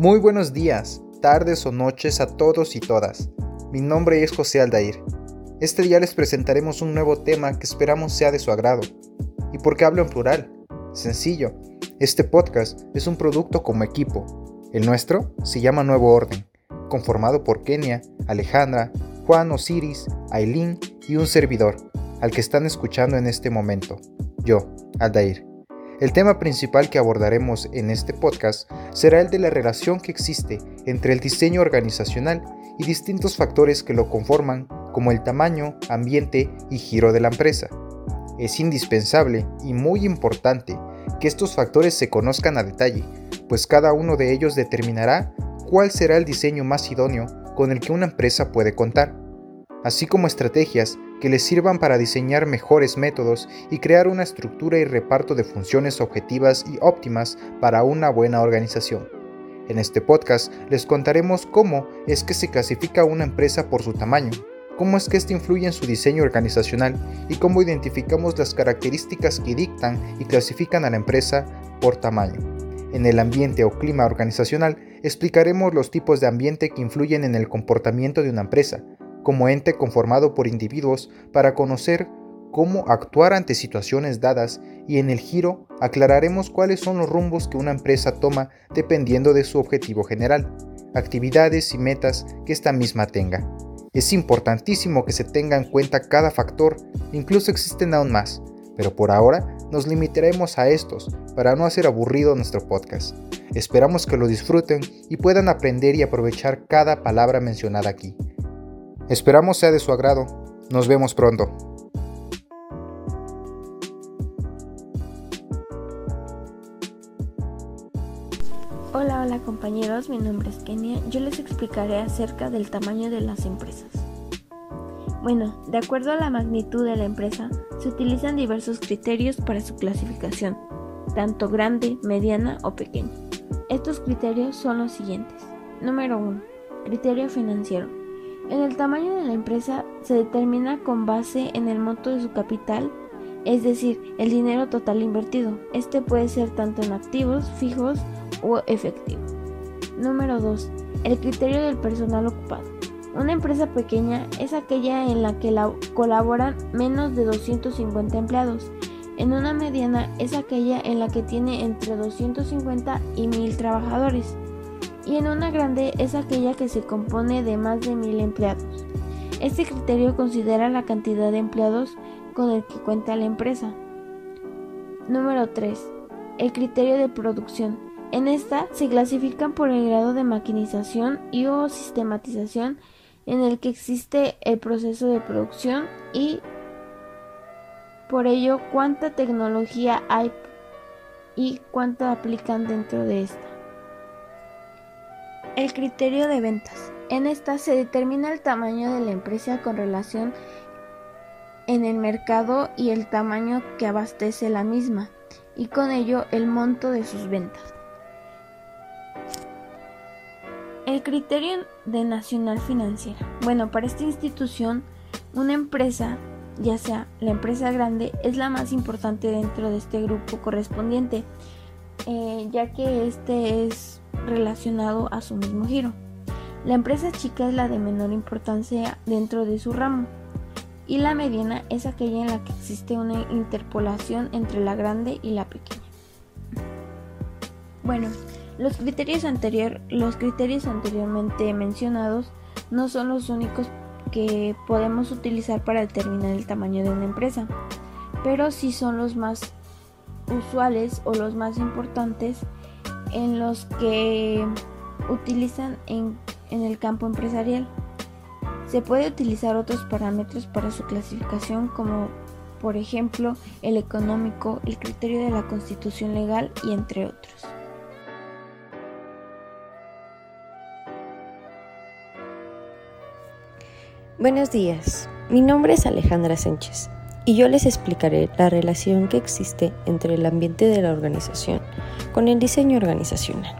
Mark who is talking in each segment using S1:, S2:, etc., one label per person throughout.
S1: Muy buenos días, tardes o noches a todos y todas. Mi nombre es José Aldair. Este día les presentaremos un nuevo tema que esperamos sea de su agrado. ¿Y por qué hablo en plural? Sencillo, este podcast es un producto como equipo. El nuestro se llama Nuevo Orden, conformado por Kenia, Alejandra, Juan Osiris, Aileen y un servidor, al que están escuchando en este momento, yo, Aldair. El tema principal que abordaremos en este podcast será el de la relación que existe entre el diseño organizacional y distintos factores que lo conforman, como el tamaño, ambiente y giro de la empresa. Es indispensable y muy importante que estos factores se conozcan a detalle, pues cada uno de ellos determinará cuál será el diseño más idóneo con el que una empresa puede contar, así como estrategias que les sirvan para diseñar mejores métodos y crear una estructura y reparto de funciones objetivas y óptimas para una buena organización. En este podcast les contaremos cómo es que se clasifica una empresa por su tamaño, cómo es que esto influye en su diseño organizacional y cómo identificamos las características que dictan y clasifican a la empresa por tamaño. En el ambiente o clima organizacional explicaremos los tipos de ambiente que influyen en el comportamiento de una empresa, como ente conformado por individuos para conocer cómo actuar ante situaciones dadas y en el giro aclararemos cuáles son los rumbos que una empresa toma dependiendo de su objetivo general, actividades y metas que esta misma tenga. Es importantísimo que se tenga en cuenta cada factor, incluso existen aún más, pero por ahora nos limitaremos a estos para no hacer aburrido nuestro podcast. Esperamos que lo disfruten y puedan aprender y aprovechar cada palabra mencionada aquí. Esperamos sea de su agrado. Nos vemos pronto.
S2: Hola, hola compañeros, mi nombre es Kenia. Yo les explicaré acerca del tamaño de las empresas. Bueno, de acuerdo a la magnitud de la empresa, se utilizan diversos criterios para su clasificación, tanto grande, mediana o pequeña. Estos criterios son los siguientes. Número 1. Criterio financiero. En el tamaño de la empresa se determina con base en el monto de su capital, es decir, el dinero total invertido. Este puede ser tanto en activos fijos o efectivo. Número 2. El criterio del personal ocupado. Una empresa pequeña es aquella en la que colaboran menos de 250 empleados. En una mediana es aquella en la que tiene entre 250 y 1000 trabajadores y en una grande es aquella que se compone de más de mil empleados. Este criterio considera la cantidad de empleados con el que cuenta la empresa. Número 3. El criterio de producción. En esta se clasifican por el grado de maquinización y o sistematización en el que existe el proceso de producción y por ello cuánta tecnología hay y cuánta aplican dentro de esta. El criterio de ventas. En esta se determina el tamaño de la empresa con relación en el mercado y el tamaño que abastece la misma, y con ello el monto de sus ventas. El criterio de nacional financiera. Bueno, para esta institución, una empresa, ya sea la empresa grande, es la más importante dentro de este grupo correspondiente, eh, ya que este es relacionado a su mismo giro. La empresa chica es la de menor importancia dentro de su ramo y la mediana es aquella en la que existe una interpolación entre la grande y la pequeña. Bueno, los criterios, anterior, los criterios anteriormente mencionados no son los únicos que podemos utilizar para determinar el tamaño de una empresa, pero sí son los más usuales o los más importantes en los que utilizan en, el campo empresarial. Se puede utilizar otros parámetros para su clasificación como por ejemplo el económico, el criterio de la constitución legal y entre otros.
S3: Buenos días, mi nombre es Alejandra Sánchez y yo les explicaré la relación que existe entre el ambiente de la organización con el diseño organizacional.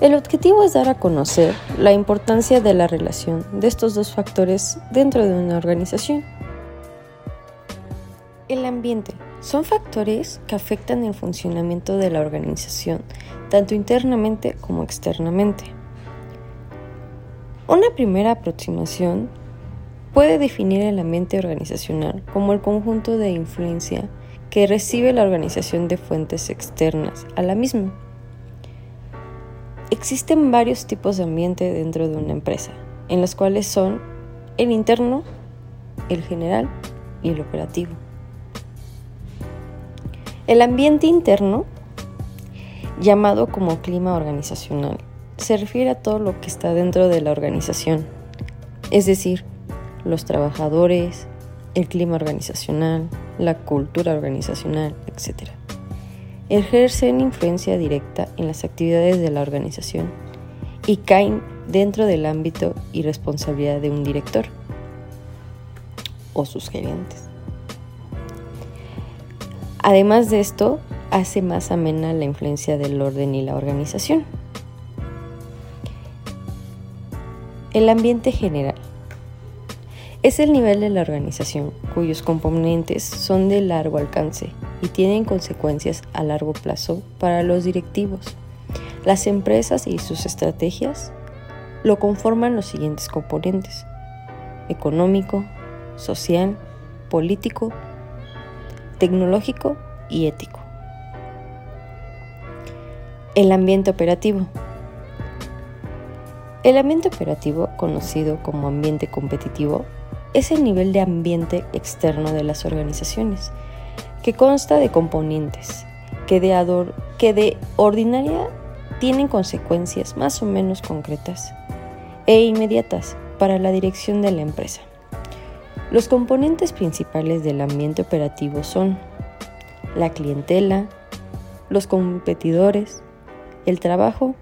S3: El objetivo es dar a conocer la importancia de la relación de estos dos factores dentro de una organización. El ambiente Son factores que afectan el funcionamiento de la organización, tanto internamente como externamente. Una primera aproximación puede definir el ambiente organizacional como el conjunto de influencia que recibe la organización de fuentes externas a la misma. Existen varios tipos de ambiente dentro de una empresa, en los cuales son el interno, el general y el operativo. El ambiente interno, llamado como clima organizacional, se refiere a todo lo que está dentro de la organización, es decir, los trabajadores, el clima organizacional, la cultura organizacional, etc. Ejercen influencia directa en las actividades de la organización y caen dentro del ámbito y responsabilidad de un director o sus gerentes. Además de esto, hace más amena la influencia del orden y la organización. El ambiente general. Es el nivel de la organización cuyos componentes son de largo alcance y tienen consecuencias a largo plazo para los directivos. Las empresas y sus estrategias lo conforman los siguientes componentes. Económico, social, político, tecnológico y ético. El ambiente operativo. El ambiente operativo, conocido como ambiente competitivo, es el nivel de ambiente externo de las organizaciones, que consta de componentes que de, ordinaria tienen consecuencias más o menos concretas e inmediatas para la dirección de la empresa. Los componentes principales del ambiente operativo son la clientela, los competidores, el trabajo,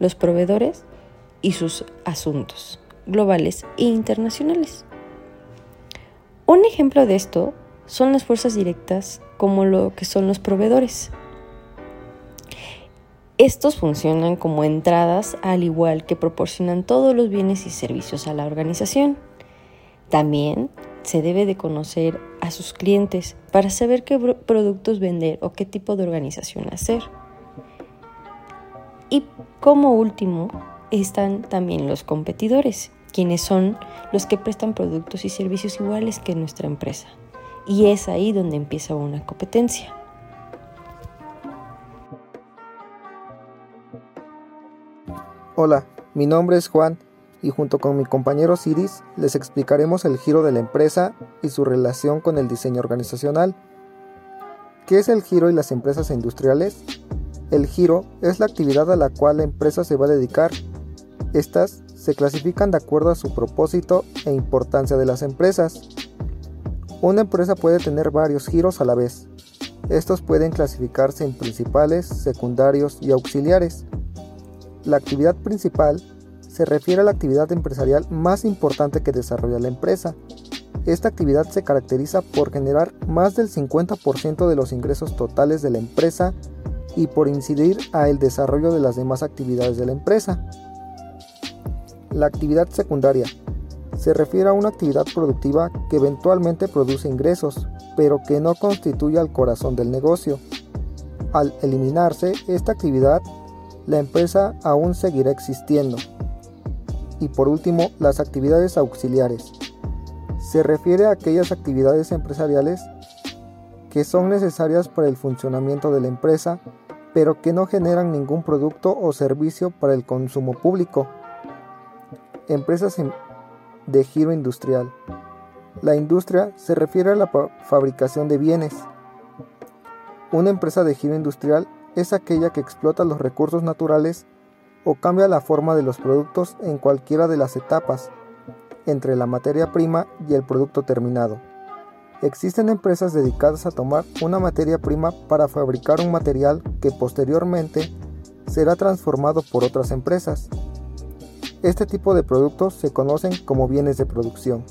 S3: los proveedores y sus asuntos globales e internacionales. Un ejemplo de esto son las fuerzas directas como lo que son los proveedores. Estos funcionan como entradas al igual que proporcionan todos los bienes y servicios a la organización. También se debe de conocer a sus clientes para saber qué productos vender o qué tipo de organización hacer. Y como último están también los competidores, quienes son los que prestan productos y servicios iguales que nuestra empresa. Y es ahí donde empieza una competencia.
S4: Hola, mi nombre es Juan y junto con mi compañero Ciris les explicaremos el giro de la empresa y su relación con el diseño organizacional. ¿Qué es el giro y las empresas industriales? El giro es la actividad a la cual la empresa se va a dedicar. Estas se clasifican de acuerdo a su propósito e importancia de las empresas. Una empresa puede tener varios giros a la vez. Estos pueden clasificarse en principales, secundarios y auxiliares. La actividad principal se refiere a la actividad empresarial más importante que desarrolla la empresa. Esta actividad se caracteriza por generar más del 50% de los ingresos totales de la empresa y por incidir a el desarrollo de las demás actividades de la empresa. La actividad secundaria se refiere a una actividad productiva que eventualmente produce ingresos, pero que no constituye al corazón del negocio. Al eliminarse esta actividad, la empresa aún seguirá existiendo. Y por último, las actividades auxiliares. Se refiere a aquellas actividades empresariales que son necesarias para el funcionamiento de la empresa, pero que no generan ningún producto o servicio para el consumo público Empresas de giro industrial. La industria se refiere a la fabricación de bienes. Una empresa de giro industrial es aquella que explota los recursos naturales o cambia la forma de los productos en cualquiera de las etapas entre la materia prima y el producto terminado. Existen empresas dedicadas a tomar una materia prima para fabricar un material que posteriormente será transformado por otras empresas. Este tipo de productos se conocen como bienes de producción.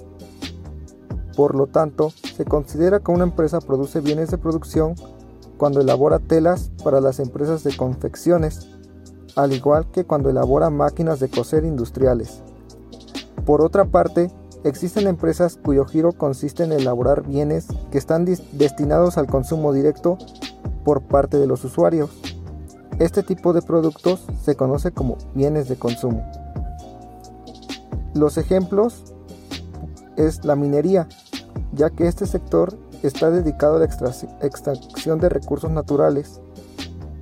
S4: Por lo tanto, se considera que una empresa produce bienes de producción cuando elabora telas para las empresas de confecciones, al igual que cuando elabora máquinas de coser industriales. Por otra parte, Existen empresas cuyo giro consiste en elaborar bienes que están destinados al consumo directo por parte de los usuarios. Este tipo de productos se conoce como bienes de consumo. Los ejemplos es la minería, ya que este sector está dedicado a la extracción de recursos naturales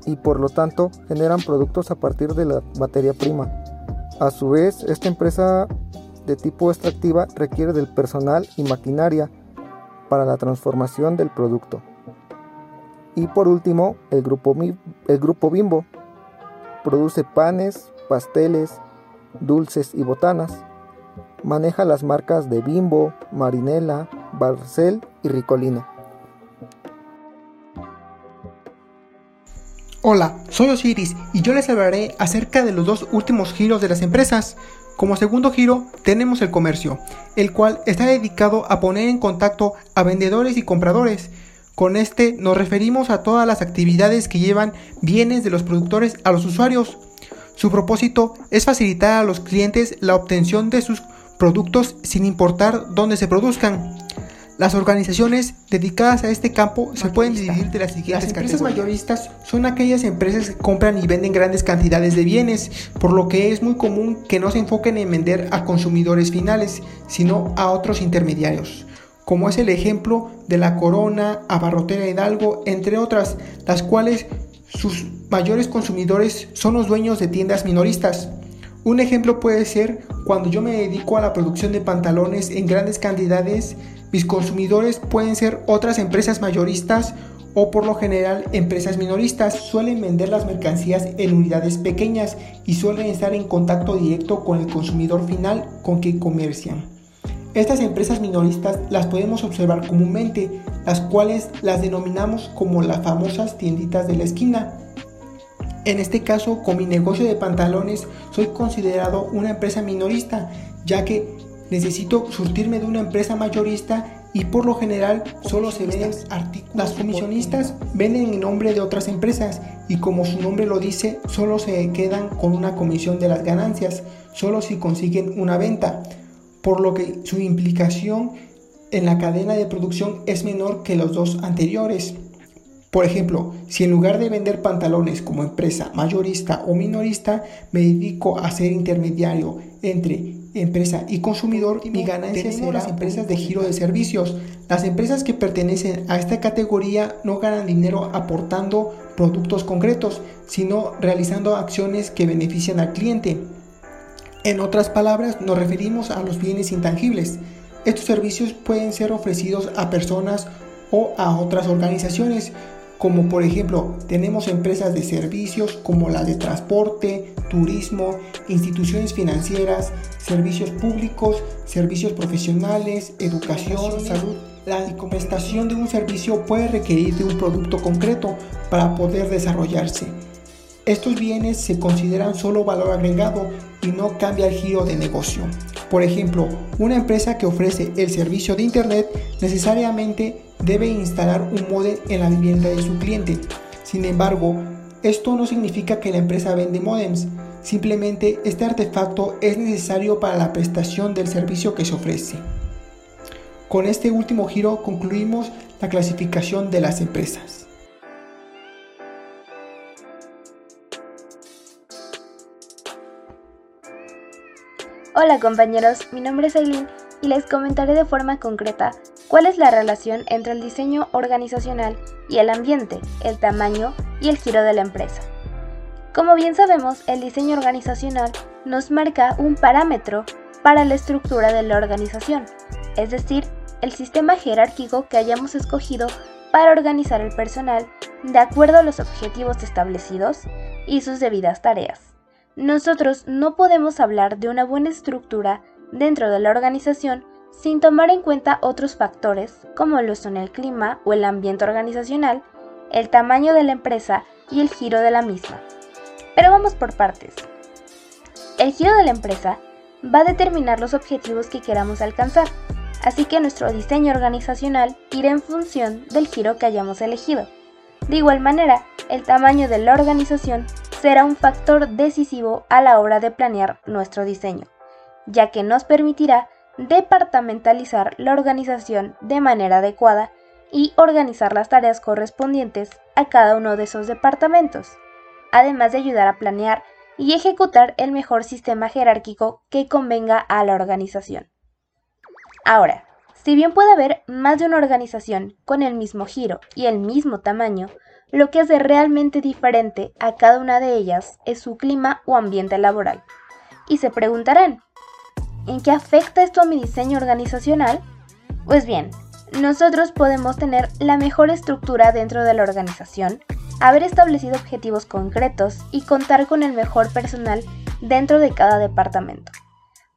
S4: y por lo tanto generan productos a partir de la materia prima. A su vez, esta empresa de tipo extractiva requiere del personal y maquinaria para la transformación del producto. Y por último, el grupo, el grupo Bimbo produce panes, pasteles, dulces y botanas. Maneja las marcas de Bimbo, Marinela, Barcel y Ricolino.
S5: Hola, soy Osiris y yo les hablaré acerca de los dos últimos giros de las empresas. Como segundo giro tenemos el comercio, el cual está dedicado a poner en contacto a vendedores y compradores. Con este nos referimos a todas las actividades que llevan bienes de los productores a los usuarios. Su propósito es facilitar a los clientes la obtención de sus productos sin importar dónde se produzcan. Las organizaciones dedicadas a este campo se pueden dividir de las siguientes Las empresas mayoristas son aquellas empresas que compran y venden grandes cantidades de bienes, por lo que es muy común que no se enfoquen en vender a consumidores finales, sino a otros intermediarios, como es el ejemplo de la Corona, Abarrotera Hidalgo, entre otras, las cuales sus mayores consumidores son los dueños de tiendas minoristas. Un ejemplo puede ser cuando yo me dedico a la producción de pantalones en grandes cantidades, mis consumidores pueden ser otras empresas mayoristas o por lo general empresas minoristas. Suelen vender las mercancías en unidades pequeñas y suelen estar en contacto directo con el consumidor final con que comercian. Estas empresas minoristas las podemos observar comúnmente, las cuales las denominamos como las famosas tienditas de la esquina. En este caso, con mi negocio de pantalones, soy considerado una empresa minorista, ya que necesito surtirme de una empresa mayorista y por lo general solo se venden artículos. Las comisionistas venden en nombre de otras empresas y como su nombre lo dice, solo se quedan con una comisión de las ganancias, solo si consiguen una venta, por lo que su implicación en la cadena de producción es menor que los dos anteriores. Por ejemplo, si en lugar de vender pantalones como empresa mayorista o minorista, me dedico a ser intermediario entre empresa y consumidor, mi ganancia será las empresas de giro de servicios. Las empresas que pertenecen a esta categoría no ganan dinero aportando productos concretos, sino realizando acciones que benefician al cliente. En otras palabras, nos referimos a los bienes intangibles. Estos servicios pueden ser ofrecidos a personas o a otras organizaciones como por ejemplo tenemos empresas de servicios como las de transporte, turismo, instituciones financieras, servicios públicos, servicios profesionales, educación, salud. La prestación de un servicio puede requerir de un producto concreto para poder desarrollarse. Estos bienes se consideran solo valor agregado y no cambia el giro de negocio. Por ejemplo, una empresa que ofrece el servicio de Internet necesariamente debe instalar un modem en la vivienda de su cliente. Sin embargo, esto no significa que la empresa vende modems, simplemente este artefacto es necesario para la prestación del servicio que se ofrece. Con este último giro concluimos la clasificación de las empresas.
S6: Hola compañeros, mi nombre es Aileen y les comentaré de forma concreta cuál es la relación entre el diseño organizacional y el ambiente, el tamaño y el giro de la empresa. Como bien sabemos, el diseño organizacional nos marca un parámetro para la estructura de la organización, es decir, el sistema jerárquico que hayamos escogido para organizar el personal de acuerdo a los objetivos establecidos y sus debidas tareas. Nosotros no podemos hablar de una buena estructura dentro de la organización sin tomar en cuenta otros factores como lo son el clima o el ambiente organizacional, el tamaño de la empresa y el giro de la misma. Pero vamos por partes. El giro de la empresa va a determinar los objetivos que queramos alcanzar, así que nuestro diseño organizacional irá en función del giro que hayamos elegido. De igual manera, el tamaño de la organización será un factor decisivo a la hora de planear nuestro diseño, ya que nos permitirá departamentalizar la organización de manera adecuada y organizar las tareas correspondientes a cada uno de esos departamentos, además de ayudar a planear y ejecutar el mejor sistema jerárquico que convenga a la organización. Ahora, si bien puede haber más de una organización con el mismo giro y el mismo tamaño, lo que hace realmente diferente a cada una de ellas es su clima o ambiente laboral. Y se preguntarán, ¿en qué afecta esto a mi diseño organizacional? Pues bien, nosotros podemos tener la mejor estructura dentro de la organización, haber establecido objetivos concretos y contar con el mejor personal dentro de cada departamento.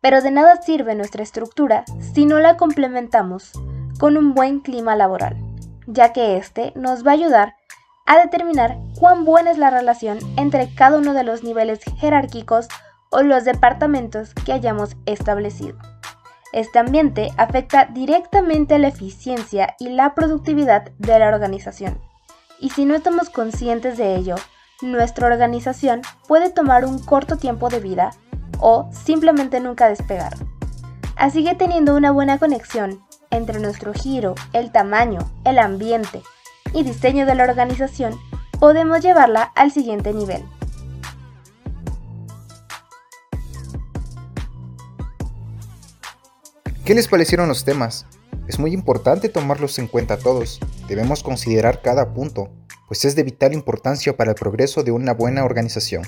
S6: Pero de nada sirve nuestra estructura si no la complementamos con un buen clima laboral, ya que este nos va a ayudar a determinar cuán buena es la relación entre cada uno de los niveles jerárquicos o los departamentos que hayamos establecido. Este ambiente afecta directamente la eficiencia y la productividad de la organización. Y si no estamos conscientes de ello, nuestra organización puede tomar un corto tiempo de vida o simplemente nunca despegar. Así que teniendo una buena conexión entre nuestro giro, el tamaño, el ambiente y diseño de la organización, podemos llevarla al siguiente nivel.
S1: ¿Qué les parecieron los temas? Es muy importante tomarlos en cuenta todos. Debemos considerar cada punto, pues es de vital importancia para el progreso de una buena organización.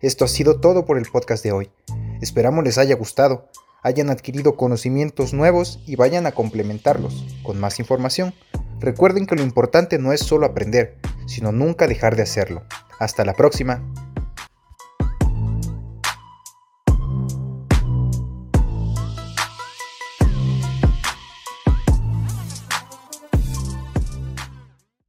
S1: Esto ha sido todo por el podcast de hoy. Esperamos les haya gustado, hayan adquirido conocimientos nuevos y vayan a complementarlos con más información. Recuerden que lo importante no es solo aprender, sino nunca dejar de hacerlo. Hasta la próxima.